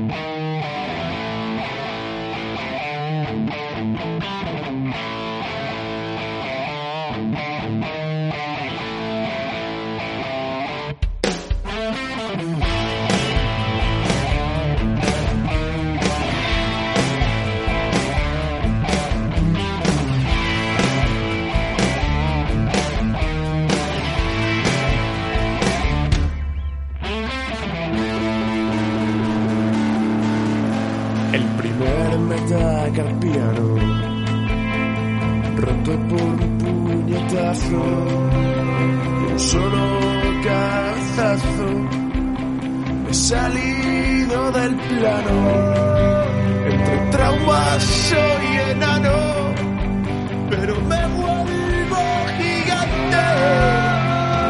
El del plano entre traumas soy enano pero me vuelvo gigante.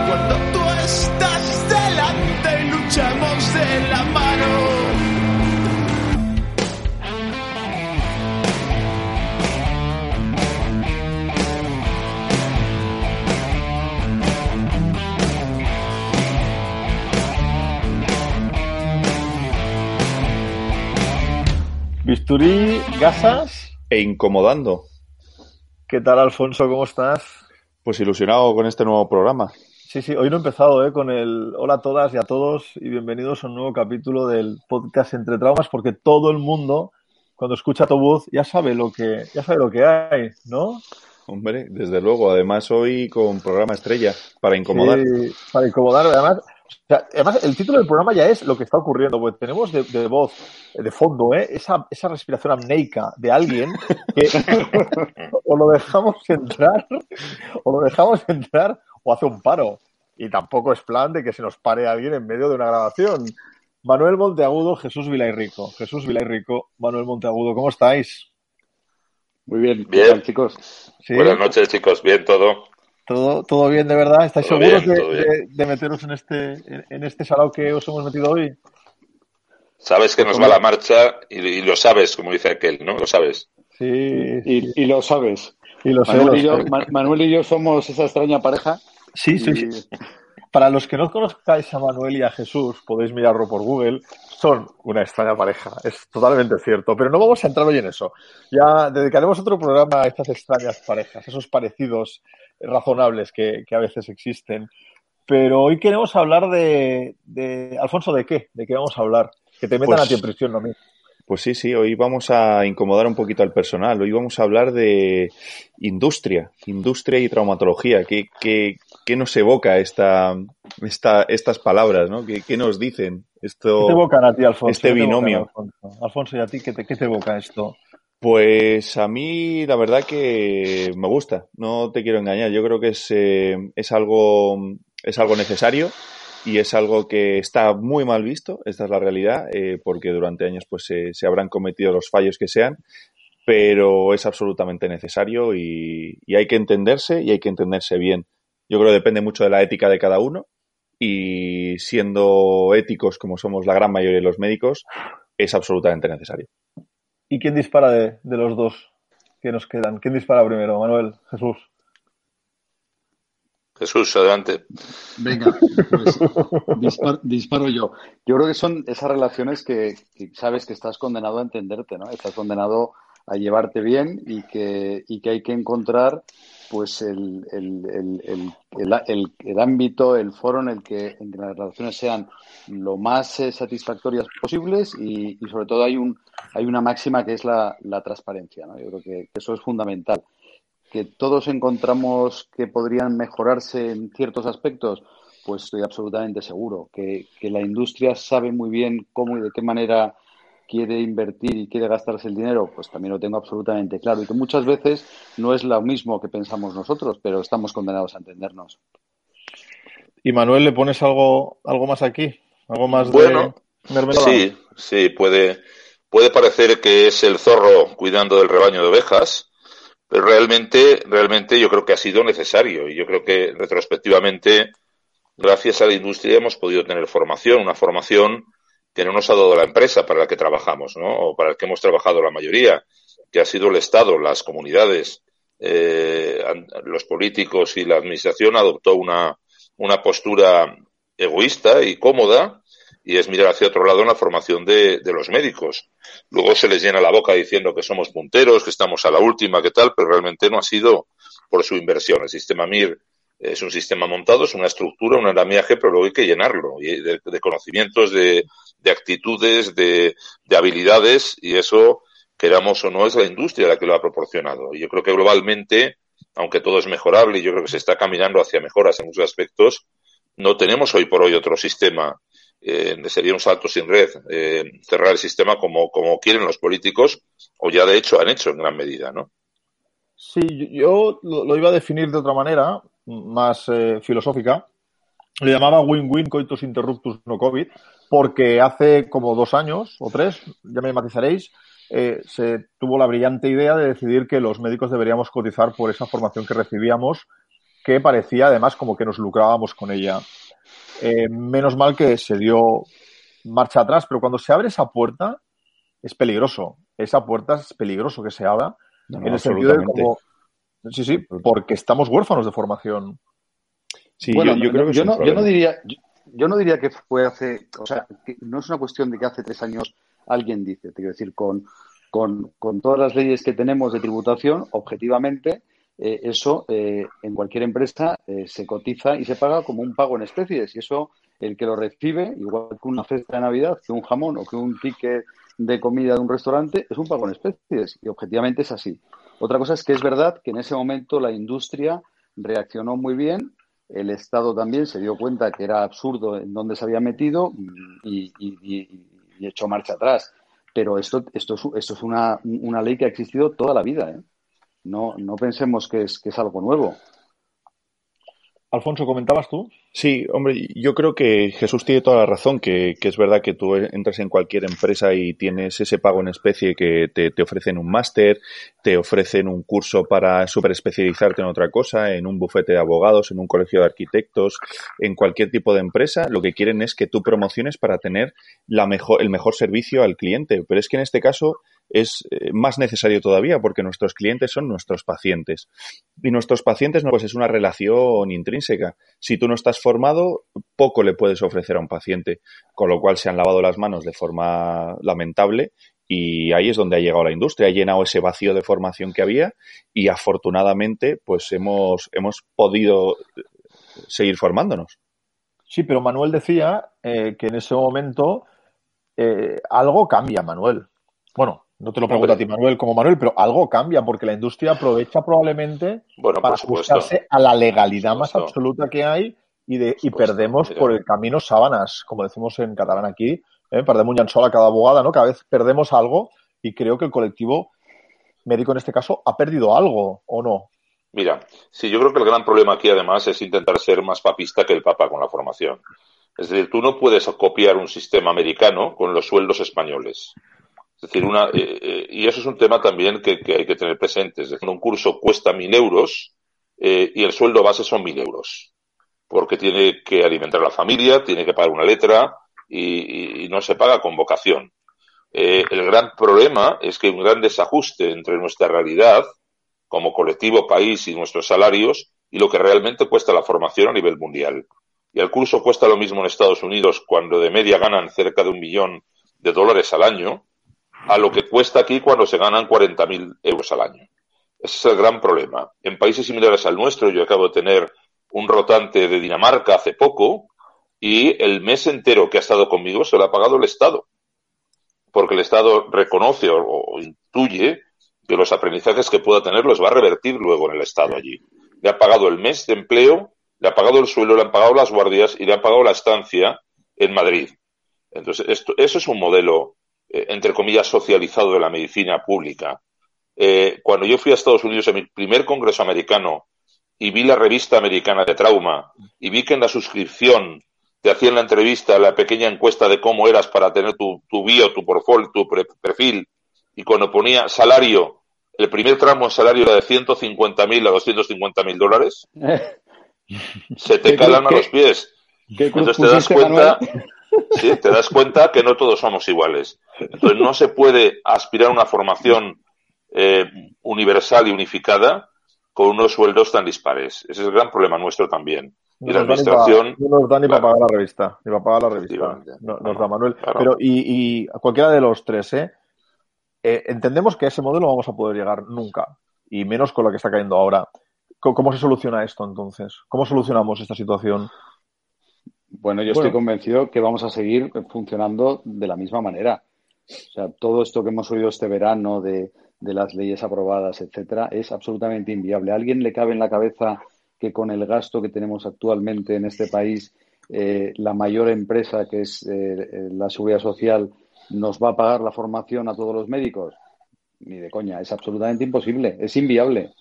Cuando tú estás delante y luchamos de la Bisturí, gasas. E incomodando. ¿Qué tal, Alfonso? ¿Cómo estás? Pues ilusionado con este nuevo programa. Sí, sí, hoy no he empezado ¿eh? con el hola a todas y a todos y bienvenidos a un nuevo capítulo del podcast Entre Traumas porque todo el mundo cuando escucha tu voz ya sabe lo que ya sabe lo que hay, ¿no? Hombre, desde luego. Además, hoy con programa estrella para incomodar. Sí, para incomodar. Además, o sea, además, el título del programa ya es lo que está ocurriendo, porque tenemos de, de voz, de fondo, ¿eh? esa, esa respiración amneica de alguien que o lo dejamos entrar, o lo dejamos entrar, o hace un paro. Y tampoco es plan de que se nos pare alguien en medio de una grabación. Manuel Monteagudo, Jesús Vilairico. Jesús Vilairico, Manuel Monteagudo, ¿cómo estáis? Muy bien, Bien. ¿qué tal, chicos? ¿Sí? Buenas noches, chicos. Bien todo. ¿Todo, todo bien, de verdad? ¿Estáis Todo seguros bien, de, todo bien. de- de meteros en este, en, en este salao que os hemos metido hoy? Sabes que nos va la marcha y, y lo sabes, como dice aquel, ¿no? Lo sabes. Sí, Y, y lo sabes. y lo sé, Manuel lo y, yo, sé. Ma- Manuel y yo somos esa extraña pareja. Sí, sí, y- sí. Para los que no conozcáis a Manuel y a Jesús, podéis mirarlo por Google, son una extraña pareja, es totalmente cierto, pero no vamos a entrar hoy en eso. Ya dedicaremos otro programa a estas extrañas parejas, esos parecidos razonables que, que a veces existen. Pero hoy queremos hablar de, de... Alfonso, ¿de qué? ¿De qué vamos a hablar? Que te metan Pues- a ti en prisión, no mí. Pues sí, sí, hoy vamos a incomodar un poquito al personal. Hoy vamos a hablar de industria, industria y traumatología. ¿Qué, qué, qué nos evoca esta, esta, estas palabras, ¿no? ¿Qué, qué nos dicen? Esto, ¿Qué te evocan a ti, Alfonso? este ¿Qué te evocan, binomio. Alfonso? Alfonso, ¿y a ti qué te, qué te evoca esto? Pues a mí la verdad que me gusta, no te quiero engañar. Yo creo que es, eh, es algo es algo necesario y es algo que está muy mal visto, esta es la realidad, eh, porque durante años pues se, se habrán cometido los fallos que sean, pero es absolutamente necesario y, y hay que entenderse y hay que entenderse bien. Yo creo que depende mucho de la ética de cada uno y siendo éticos como somos la gran mayoría de los médicos, es absolutamente necesario. ¿Y quién dispara de, de los dos que nos quedan? ¿Quién dispara primero? Manuel, Jesús. Jesús, adelante. Venga, pues dispar- disparo yo. Yo creo que son esas relaciones que, que sabes que estás condenado a entenderte, ¿no? Estás condenado a llevarte bien y que, y que hay que encontrar pues el, el, el, el, ámbito, el foro en el que las relaciones sean lo más eh, satisfactorias posibles y, y sobre todo hay un hay una máxima que es la, la transparencia, ¿no? Yo creo que eso es fundamental que todos encontramos que podrían mejorarse en ciertos aspectos, pues estoy absolutamente seguro. Que, que la industria sabe muy bien cómo y de qué manera quiere invertir y quiere gastarse el dinero, pues también lo tengo absolutamente claro. Y que muchas veces no es lo mismo que pensamos nosotros, pero estamos condenados a entendernos. ¿Y Manuel, le pones algo, algo más aquí? ¿Algo más Bueno, de mermelada? Sí, sí, puede, puede parecer que es el zorro cuidando del rebaño de ovejas, pero realmente, realmente yo creo que ha sido necesario y yo creo que retrospectivamente, gracias a la industria hemos podido tener formación, una formación que no nos ha dado la empresa para la que trabajamos, ¿no? O para la que hemos trabajado la mayoría, que ha sido el Estado, las comunidades, eh, los políticos y la administración adoptó una, una postura egoísta y cómoda y es mirar hacia otro lado en la formación de, de, los médicos. Luego se les llena la boca diciendo que somos punteros, que estamos a la última, que tal, pero realmente no ha sido por su inversión. El sistema MIR es un sistema montado, es una estructura, un andamiaje, pero luego hay que llenarlo de, de conocimientos, de, de actitudes, de, de, habilidades, y eso, queramos o no, es la industria la que lo ha proporcionado. Y yo creo que globalmente, aunque todo es mejorable y yo creo que se está caminando hacia mejoras en muchos aspectos, no tenemos hoy por hoy otro sistema. Eh, sería un salto sin red, eh, cerrar el sistema como, como quieren los políticos, o ya de hecho han hecho en gran medida, ¿no? Sí, yo lo, iba a definir de otra manera, más eh, filosófica. Le llamaba win-win coitus interruptus no COVID, porque hace como dos años o tres, ya me matizaréis, eh, se tuvo la brillante idea de decidir que los médicos deberíamos cotizar por esa formación que recibíamos, que parecía además como que nos lucrábamos con ella. Eh, menos mal que se dio marcha atrás, pero cuando se abre esa puerta es peligroso. Esa puerta es peligroso que se abra no, no, en el sentido de como... Sí, sí, porque estamos huérfanos de formación. Sí, bueno, yo, yo creo que yo no, yo no diría, yo, yo, no diría que fue hace, o sea, que no es una cuestión de que hace tres años alguien dice, te quiero decir, con, con, con todas las leyes que tenemos de tributación, objetivamente, eh, eso eh, en cualquier empresa eh, se cotiza y se paga como un pago en especies. Y eso, el que lo recibe, igual que una cesta de Navidad, que un jamón o que un ticket de comida de un restaurante, es un pago en especies. Y objetivamente es así. Otra cosa es que es verdad que en ese momento la industria reaccionó muy bien. El Estado también se dio cuenta que era absurdo en dónde se había metido y, echó marcha atrás. Pero esto, esto es, esto es una, una ley que ha existido toda la vida. ¿eh? No, no pensemos que es, que es algo nuevo. Alfonso, ¿comentabas tú? Sí, hombre, yo creo que Jesús tiene toda la razón, que, que, es verdad que tú entras en cualquier empresa y tienes ese pago en especie que te, ofrecen un máster, te ofrecen un curso para superespecializarte en otra cosa, en un bufete de abogados, en un colegio de arquitectos, en cualquier tipo de empresa, lo que quieren es que tú promociones para tener la mejor, el mejor servicio al cliente. Pero es que en este caso es eh, más necesario todavía porque nuestros clientes son nuestros pacientes. Y nuestros pacientes pues es una relación intrínseca. Si tú no estás formado, poco le puedes ofrecer a un paciente, con lo cual se han lavado las manos de forma lamentable y ahí es donde ha llegado la industria, ha llenado ese vacío de formación que había y afortunadamente pues hemos, hemos podido seguir formándonos. Sí, pero Manuel decía eh, que en ese momento eh, algo cambia, Manuel. Bueno, no te lo pregunto a ti, Manuel, como Manuel, pero algo cambia porque la industria aprovecha probablemente bueno, para ajustarse a la legalidad más absoluta que hay y, de, y perdemos por el camino sábanas, como decimos en catalán aquí, ¿eh? perdemos un llençol a cada abogada, ¿no? Cada vez perdemos algo y creo que el colectivo médico en este caso ha perdido algo, ¿o no? Mira, sí, yo creo que el gran problema aquí además es intentar ser más papista que el Papa con la formación. Es decir, tú no puedes copiar un sistema americano con los sueldos españoles. Es decir, una, eh, eh, y eso es un tema también que, hay que tener presente. Es decir, un curso cuesta mil euros eh, y el sueldo base son mil euros. Porque tiene que alimentar la familia, tiene que pagar una letra y, y no se paga con vocación. El gran problema es que hay un gran desajuste entre nuestra realidad como colectivo país y nuestros salarios y lo que realmente cuesta la formación a nivel mundial. Y el curso cuesta lo mismo en Estados Unidos cuando de media ganan cerca de un millón de dólares al año a lo que cuesta aquí cuando se ganan 40.000 euros al año. Ese es el gran problema. En países similares al nuestro, yo acabo de tener un rotante de Dinamarca hace poco y el mes entero que ha estado conmigo se lo ha pagado el Estado. Porque el Estado reconoce o, intuye que los aprendizajes que pueda tener los va a revertir luego en el Estado allí. Le ha pagado el mes de empleo, le ha pagado el suelo, le han pagado las guardias y le ha pagado la estancia en Madrid. Entonces, esto, eso es un modelo eh, entre comillas, socializado de la medicina pública. Eh, cuando yo fui a Estados Unidos en mi primer congreso americano y vi la revista americana de trauma y vi que en la suscripción te hacían la entrevista, la pequeña encuesta de cómo eras para tener tu, tu bio, tu portfolio, tu pre perfil, y cuando ponía salario, el primer tramo en salario era de 150 mil a 250 mil dólares, se te calan a los pies. Entonces te das cuenta, ¿sí? te das cuenta que no todos somos iguales. Entonces no se puede aspirar a una formación eh, universal y unificada con unos sueldos tan dispares. Ese es el gran problema nuestro también. y la administración. no nos da ni para pagar la revista, ni para pagar la revista. No, nos da Manuel. Pero, y, y a cualquiera de los tres, ¿eh? ¿eh? Entendemos que a ese modelo vamos a poder llegar nunca, y menos con la que está cayendo ahora. ¿Cómo, se soluciona esto entonces? ¿Cómo solucionamos esta situación? Bueno, yo estoy convencido que vamos a seguir funcionando de la misma manera. O sea, todo esto que hemos oído este verano de, de las leyes aprobadas, etcétera, es absolutamente inviable. ¿A alguien le cabe en la cabeza que con el gasto que tenemos actualmente en este país, eh, la mayor empresa, que es eh, la Seguridad Social, nos va a pagar la formación a todos los médicos? Ni de coña, es absolutamente imposible, es inviable.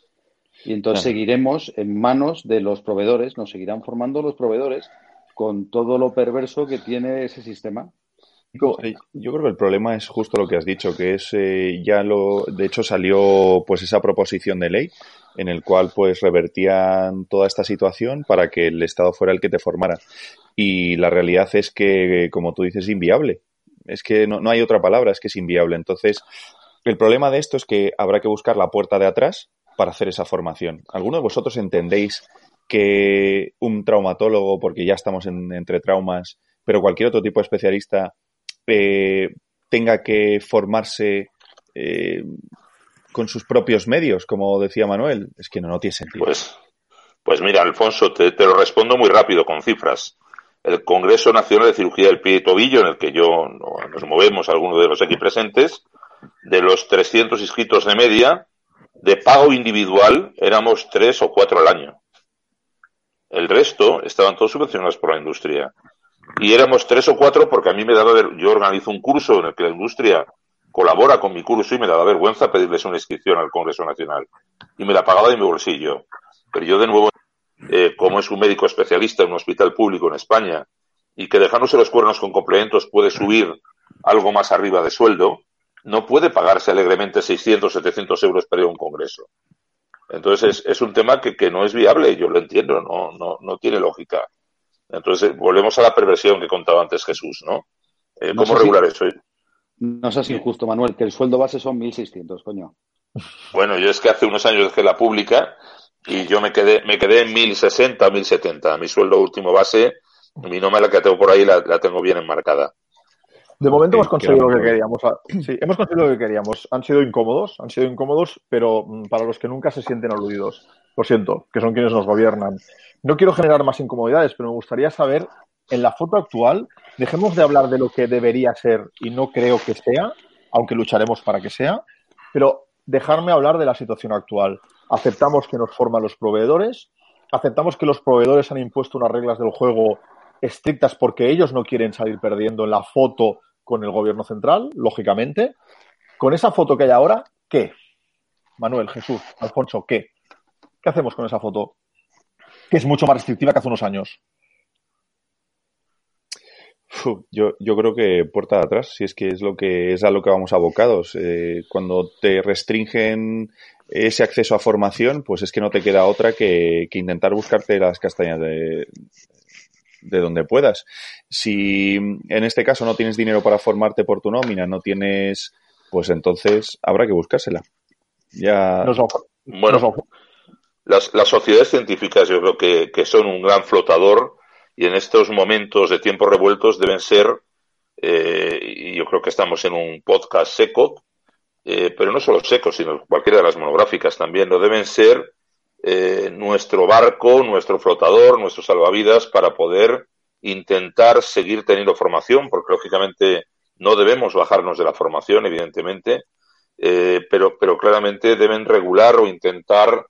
Y entonces seguiremos en manos de los proveedores, nos seguirán formando los proveedores con todo lo perverso que tiene ese sistema. Yo creo que el problema es justo lo que has dicho, que es eh, ya lo, de hecho salió pues esa proposición de ley en el cual pues revertían toda esta situación para que el Estado fuera el que te formara. Y la realidad es que, como tú dices, es inviable. Es que no, no hay otra palabra, es que es inviable. Entonces, el problema de esto es que habrá que buscar la puerta de atrás para hacer esa formación. ¿Alguno de vosotros entendéis que un traumatólogo, porque ya estamos entre traumas, pero cualquier otro tipo de especialista eh, tenga que formarse eh, con sus propios medios, como decía Manuel, es que no, no tiene sentido. Pues, pues mira, Alfonso, te, lo respondo muy rápido con cifras. El Congreso Nacional de Cirugía del Pie y Tobillo, en el que yo nos movemos algunos de los aquí presentes, de los 300 inscritos de media, de pago individual éramos tres o cuatro al año. El resto estaban todos subvencionados por la industria. Y éramos tres o cuatro porque a mí me daba, yo organizo un curso en el que la industria colabora con mi curso y me daba vergüenza pedirles una inscripción al Congreso Nacional. Y me la pagaba de mi bolsillo. Pero yo de nuevo, eh, como es un médico especialista en un hospital público en España y que dejándose los cuernos con complementos puede subir algo más arriba de sueldo, no puede pagarse alegremente 600, 700 euros para ir a un congreso. Entonces es, un tema que, que, no es viable, yo lo entiendo, no, no, no tiene lógica. Entonces volvemos a la perversión que contaba antes Jesús, ¿no? Eh, ¿Cómo regular eso? No seas injusto, Manuel, que el sueldo base son 1.600, coño. Bueno, yo es que hace unos años dejé la pública y yo me quedé, me quedé en 1.060, 1.070. Mi sueldo último base, mi nómina que tengo por ahí la, tengo bien enmarcada. De momento hemos conseguido lo que queríamos. Ah, sí, hemos conseguido lo que queríamos. Han sido incómodos, han sido incómodos, pero mm, para los que nunca se sienten aludidos. Lo siento, que son quienes nos gobiernan. No quiero generar más incomodidades, pero me gustaría saber, en la foto actual, dejemos de hablar de lo que debería ser y no creo que sea, aunque lucharemos para que sea, pero dejarme hablar de la situación actual. Aceptamos que nos forman los proveedores, aceptamos que los proveedores han impuesto unas reglas del juego estrictas porque ellos no quieren salir perdiendo en la foto con el gobierno central, lógicamente. Con esa foto que hay ahora, ¿qué? Manuel, Jesús, Alfonso, ¿qué? ¿Qué hacemos con esa foto? Que es mucho más restrictiva que hace unos años yo, yo creo que puerta de atrás, si es que es lo que es a lo que vamos abocados. Eh, cuando te restringen ese acceso a formación, pues es que no te queda otra que, que intentar buscarte las castañas de, de donde puedas. Si en este caso no tienes dinero para formarte por tu nómina, no tienes, pues entonces habrá que buscársela. Ya. bueno, las, las sociedades científicas yo creo que, que son un gran flotador y en estos momentos de tiempos revueltos deben ser, eh, y yo creo que estamos en un podcast seco, eh, pero no solo seco, sino cualquiera de las monográficas también, no deben ser eh, nuestro barco, nuestro flotador, nuestro salvavidas para poder intentar seguir teniendo formación, porque lógicamente no debemos bajarnos de la formación, evidentemente, pero, pero claramente deben regular o intentar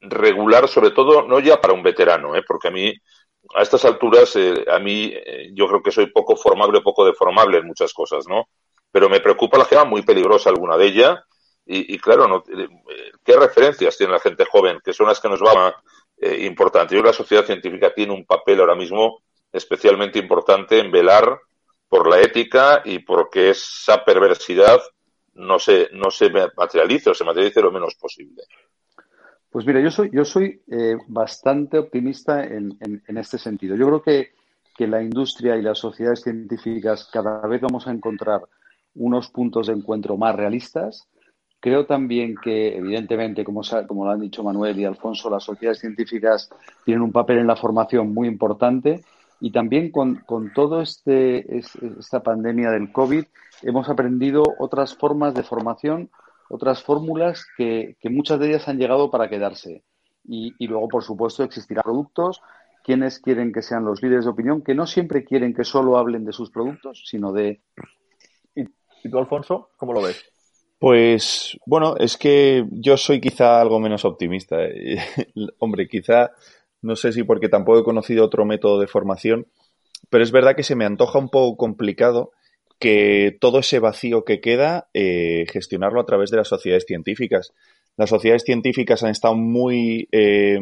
regular, sobre todo, no ya para un veterano, porque a mí a estas alturas, eh, a mí, eh, yo creo que soy poco formable, poco deformable en muchas cosas, ¿no? Pero me preocupa la gente, muy peligrosa alguna de ellas. Y, claro, no, eh, ¿qué referencias tiene la gente joven? Que son las que nos van eh, importante. Yo creo que la sociedad científica tiene un papel ahora mismo especialmente importante en velar por la ética y porque esa perversidad no se, no se materialice o se materialice lo menos posible. Pues mira, yo soy, yo soy eh, bastante optimista en, este sentido. Yo creo que, que, la industria y las sociedades científicas cada vez vamos a encontrar unos puntos de encuentro más realistas Creo también que, evidentemente, como, lo han dicho Manuel y Alfonso, las sociedades científicas tienen un papel en la formación muy importante y también con, con todo este, esta pandemia del COVID hemos aprendido otras formas de formación, otras fórmulas que, muchas de ellas han llegado para quedarse. Y, luego, por supuesto, existirán productos, quienes quieren que sean los líderes de opinión, que no siempre quieren que solo hablen de sus productos, sino de... ¿Y tú, Alfonso, cómo lo ves? Pues bueno, es que yo soy quizá algo menos optimista. Hombre, quizá, no sé si porque tampoco he conocido otro método de formación, pero es verdad que se me antoja un poco complicado que todo ese vacío que queda, eh, gestionarlo a través de las sociedades científicas. Las sociedades científicas han estado muy, eh,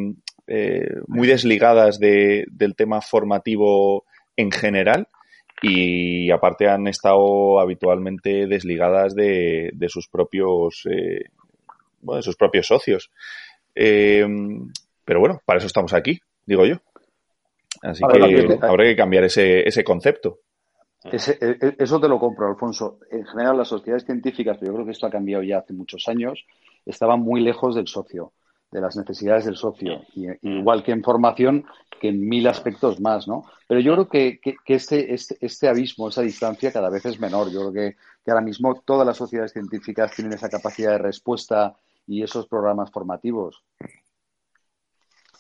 eh, muy desligadas de, del tema formativo en general y aparte han estado habitualmente desligadas de, de sus propios eh, bueno, de sus propios socios. Eh, pero bueno, para eso estamos aquí, digo yo. Así que habrá que cambiar ese, ese concepto. Ese, e, e, eso te lo compro, Alfonso. En general, las sociedades científicas, pero yo creo que esto ha cambiado ya hace muchos años, estaban muy lejos del socio de las necesidades del socio, y, igual que en formación, que en mil aspectos más, ¿no? Pero yo creo que, que, este, este, este, abismo, esa distancia cada vez es menor. Yo creo que, que, ahora mismo todas las sociedades científicas tienen esa capacidad de respuesta y esos programas formativos.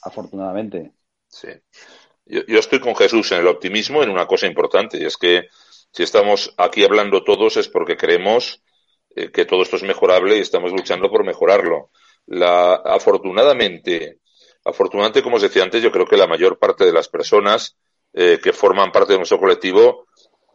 Afortunadamente. Sí. Yo, yo estoy con Jesús en el optimismo en una cosa importante, y es que si estamos aquí hablando todos es porque creemos eh, que todo esto es mejorable y estamos luchando por mejorarlo la, afortunadamente, afortunadamente, como os decía antes, yo creo que la mayor parte de las personas eh, que forman parte de nuestro colectivo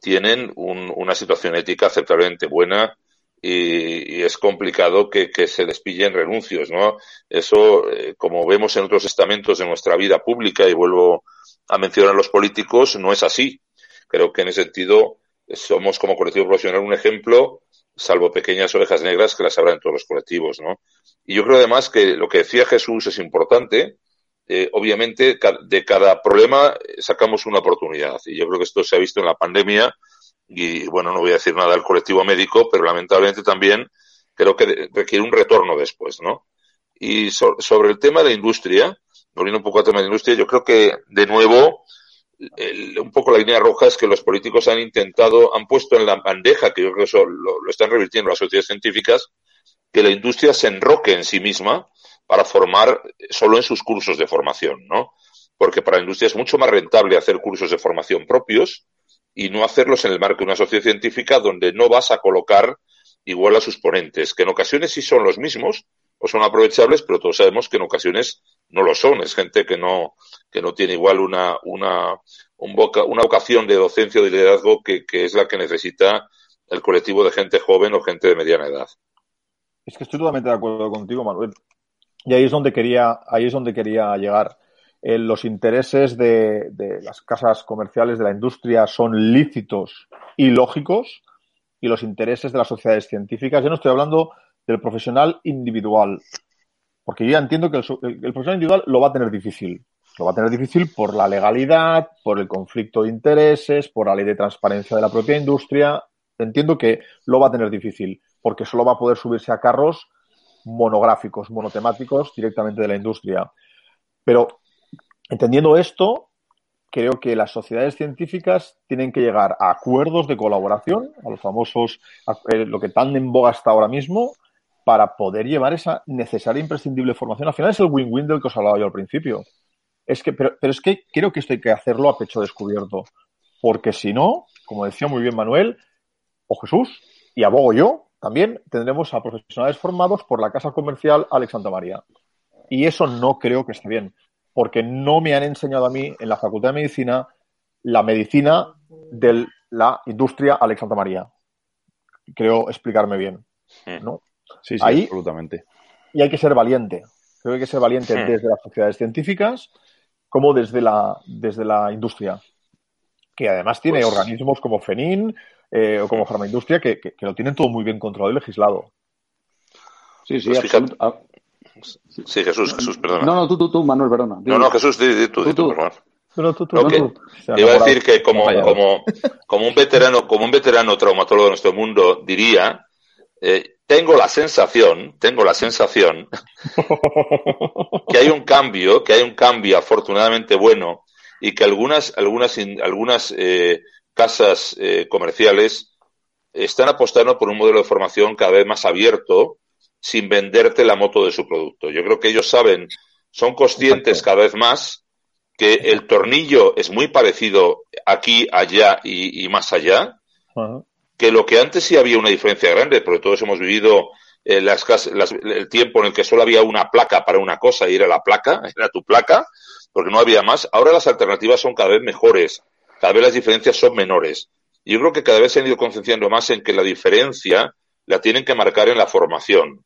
tienen un, una situación ética aceptablemente buena y, y es complicado que, que, se les pillen renuncios, ¿no? Eso, eh, como vemos en otros estamentos de nuestra vida pública, y vuelvo a mencionar a los políticos, no es así. Creo que en ese sentido somos como colectivo profesional un ejemplo salvo pequeñas ovejas negras que las habrá en todos los colectivos, ¿no? Y yo creo además que lo que decía Jesús es importante. Eh, obviamente, de cada problema eh, sacamos una oportunidad. Y yo creo que esto se ha visto en la pandemia. Y bueno, no voy a decir nada del colectivo médico, pero lamentablemente también creo que requiere un retorno después, ¿no? Y so sobre el tema de industria, volviendo un poco al tema de industria, yo creo que de nuevo un poco la línea roja es que los políticos han intentado, han puesto en la bandeja, que yo creo que eso lo, lo están revirtiendo las sociedades científicas, que la industria se enroque en sí misma para formar solo en sus cursos de formación, ¿no? Porque para la industria es mucho más rentable hacer cursos de formación propios y no hacerlos en el marco de una sociedad científica donde no vas a colocar igual a sus ponentes, que en ocasiones sí son los mismos o son aprovechables, pero todos sabemos que en ocasiones no lo son. Es gente que no, que no tiene igual una, una, una vocación de docencia o de liderazgo que, que es la que necesita el colectivo de gente joven o gente de mediana edad. Es que estoy totalmente de acuerdo contigo, Manuel. Y ahí es donde quería, ahí es donde quería llegar. Eh, los intereses de, de, las casas comerciales de la industria son lícitos y lógicos, y los intereses de las sociedades científicas. Yo no estoy hablando del profesional individual, porque yo ya entiendo que el, el, profesional individual lo va a tener difícil. Lo va a tener difícil por la legalidad, por el conflicto de intereses, por la ley de transparencia de la propia industria. Entiendo que lo va a tener difícil, porque solo va a poder subirse a carros monográficos, monotemáticos directamente de la industria. Pero entendiendo esto, creo que las sociedades científicas tienen que llegar a acuerdos de colaboración, a los famosos, a, eh, lo que tan en boga está ahora mismo, para poder llevar esa necesaria e imprescindible formación. Al final es el win-win del que os hablaba yo al principio. Es que, pero, pero es que creo que esto hay que hacerlo a pecho descubierto. Porque si no, como decía muy bien Manuel, o Jesús, y abogo yo, también tendremos a profesionales formados por la Casa Comercial Alex Santa María. Y eso no creo que esté bien, porque no me han enseñado a mí en la Facultad de Medicina la medicina de la industria Alex Santa María. Creo explicarme bien. ¿no? Sí, sí, Ahí, absolutamente. Y hay que ser valiente. Creo que hay que ser valiente sí. desde las sociedades científicas como desde la, desde la industria, que además tiene pues... organismos como FENIN eh, o como Farmaindustria que, que, que, lo tienen todo muy bien controlado y legislado. Sí, sí, pues fíjate, sí, Jesús, Jesús, perdona. No, no, tú, tú, tú Manuel, perdona. No, no, Jesús, di, di tú, di tú, perdona. No, tú, tú, no, que, iba a decir que como, como, como, un veterano, como un veterano traumatólogo de nuestro mundo diría, eh, tengo la sensación, tengo la sensación que hay un cambio, que hay un cambio afortunadamente bueno y que algunas, algunas, algunas eh, casas eh, comerciales están apostando por un modelo de formación cada vez más abierto sin venderte la moto de su producto. Yo creo que ellos saben, son conscientes cada vez más que el tornillo es muy parecido aquí, allá y, más allá, que lo que antes sí había una diferencia grande, porque todos hemos vivido eh, las, el tiempo en el que solo había una placa para una cosa y era la placa, era tu placa, porque no había más. Ahora las alternativas son cada vez mejores, cada vez las diferencias son menores. Y yo creo que cada vez se han ido concienciando más en que la diferencia la tienen que marcar en la formación,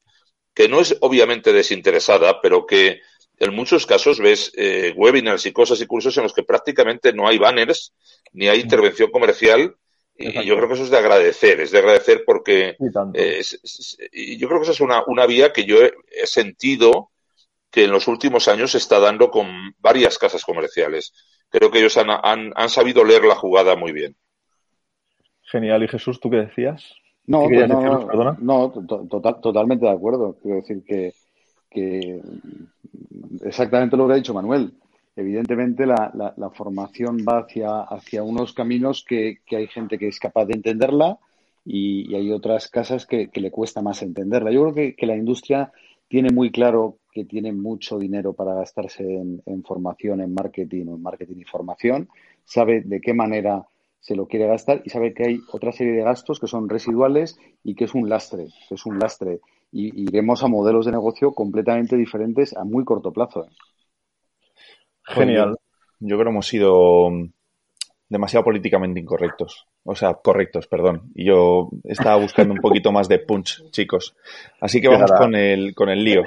que no es obviamente desinteresada, pero que en muchos casos ves eh, webinars y cosas y cursos en los que prácticamente no hay banners ni hay intervención comercial y yo creo que eso es de agradecer, es de agradecer porque y yo creo que esa es una, una vía que yo he, sentido que en los últimos años se está dando con varias casas comerciales. Creo que ellos han, han, han sabido leer la jugada muy bien. Genial. ¿Y Jesús, tú qué decías? No, no, no, total, totalmente de acuerdo. Quiero decir que, que exactamente lo que ha dicho Manuel evidentemente la, la, formación va hacia, hacia unos caminos que, hay gente que es capaz de entenderla y, hay otras casas que, le cuesta más entenderla. Yo creo que, la industria tiene muy claro que tiene mucho dinero para gastarse en, formación, en marketing o en marketing y formación, sabe de qué manera se lo quiere gastar y sabe que hay otra serie de gastos que son residuales y que es un lastre, es un lastre. Y iremos a modelos de negocio completamente diferentes a muy corto plazo. ¿eh? Genial. Yo creo que hemos sido demasiado políticamente incorrectos. O sea, correctos, perdón. Y yo estaba buscando un poquito más de punch, chicos. Así que vamos con el, con el lío.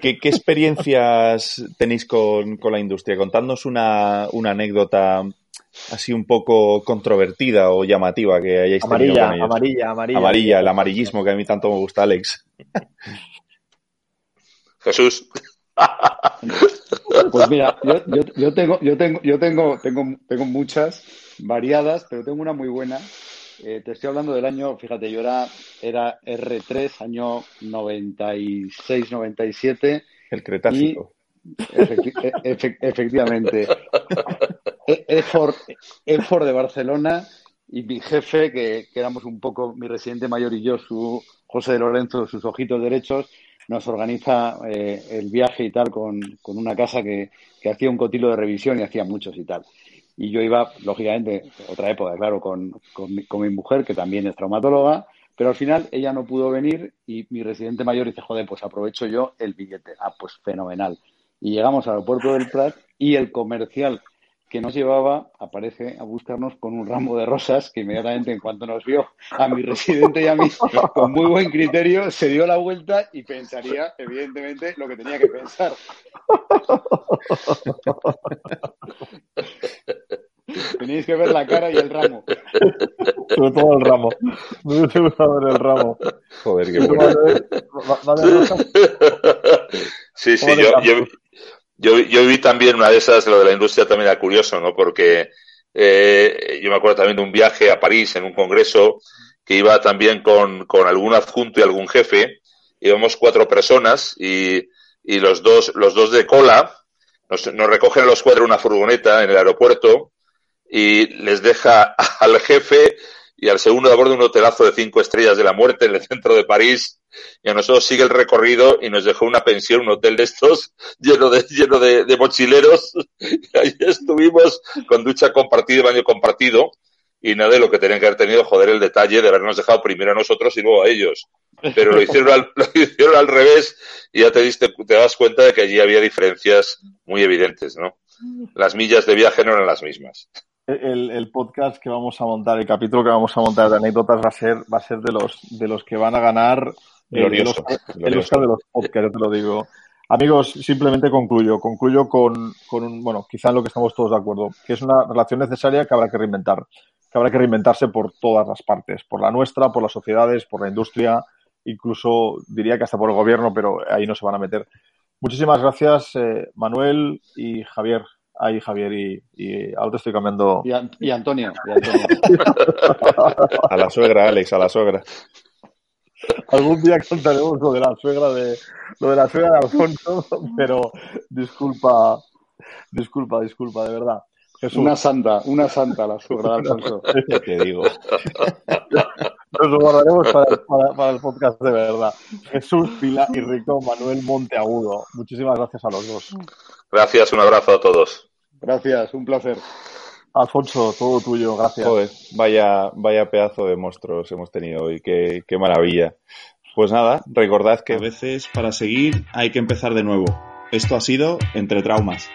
¿Qué, ¿Qué, experiencias tenéis con, con la industria? Contadnos una, una, anécdota así un poco controvertida o llamativa que hayáis tenido con ellos. Amarilla, amarilla. Amarilla, el amarillismo que a mí tanto me gusta, Alex. Jesús. Pues mira, yo, yo, tengo, yo tengo, yo tengo, tengo, tengo muchas variadas, pero tengo una muy buena. Eh, te estoy hablando del año, fíjate, yo era, era R3, año 96, 97. El Cretácico. efectivamente. EFOR, de Barcelona y mi jefe, que, que, éramos un poco mi residente mayor y yo, su José de Lorenzo, sus ojitos derechos, nos organiza eh, el viaje y tal con, con una casa que, que, hacía un cotilo de revisión y hacía muchos y tal. Y yo iba, lógicamente, otra época, claro, con, con, mi, con mi mujer, que también es traumatóloga, pero al final ella no pudo venir y mi residente mayor dice, joder, pues aprovecho yo el billete. Ah, pues fenomenal. Y llegamos al aeropuerto del Prat y el comercial que nos llevaba aparece a buscarnos con un ramo de rosas que inmediatamente en cuanto nos vio a mi residente y a mí con muy buen criterio se dio la vuelta y pensaría evidentemente lo que tenía que pensar. Tenéis que ver la cara y el ramo. Sobre todo el ramo. Me hubiese gustado ver el ramo. Joder, qué bueno. Sí, sí, yo, yo, yo vi también una de esas, lo de la industria también era curioso, ¿no? Porque eh, yo me acuerdo también de un viaje a París en un congreso que iba también con, con algún adjunto y algún jefe. Íbamos cuatro personas y, y los dos, los dos de cola nos, nos recogen a los cuatro una furgoneta en el aeropuerto y les deja al jefe y al segundo de bordo un hotelazo de cinco estrellas de la muerte en el centro de París y a nosotros sigue el recorrido y nos dejó una pensión, un hotel de estos lleno de, lleno de, mochileros. Y ahí estuvimos con ducha compartida baño compartido. Y nada de lo que tenían que haber tenido, joder, el detalle de habernos dejado primero a nosotros y luego a ellos. Pero lo hicieron al, lo hicieron al revés y ya te, diste, te das cuenta de que allí había diferencias muy evidentes, ¿no? Las millas de viaje no eran las mismas. El, el, podcast que vamos a montar, el capítulo que vamos a montar de anécdotas va a ser, va a ser de los de los que van a ganar Glorioso, el, Oscar de los podcasts, te lo digo. Amigos, simplemente concluyo. Concluyo con, con un, bueno, quizá en lo que estamos todos de acuerdo, que es una relación necesaria que habrá que reinventar. Que habrá que reinventarse por todas las partes, por la nuestra, por las sociedades, por la industria, incluso diría que hasta por el gobierno, pero ahí no se van a meter. Muchísimas gracias, eh, Manuel y Javier. Ahí, Javier, y, y ahora te estoy cambiando. Y, y Antonio. Y Antonio. a la suegra, Alex, a la suegra. Algún día contaremos lo de la suegra de lo de la suegra de Alfonso, pero disculpa, disculpa, disculpa, de verdad. Jesús. Una santa, una santa la suegra de Alfonso. ¿Qué te digo? Nos lo guardaremos para, para, para, el podcast de verdad. Jesús Pila y Rico Manuel Monteagudo. Muchísimas gracias a los dos. Gracias, un abrazo a todos. Gracias, un placer. Alfonso, todo tuyo, gracias. Joder, vaya, vaya pedazo de monstruos hemos tenido hoy, qué, qué maravilla. Pues nada, recordad que a veces para seguir hay que empezar de nuevo. Esto ha sido Entre Traumas.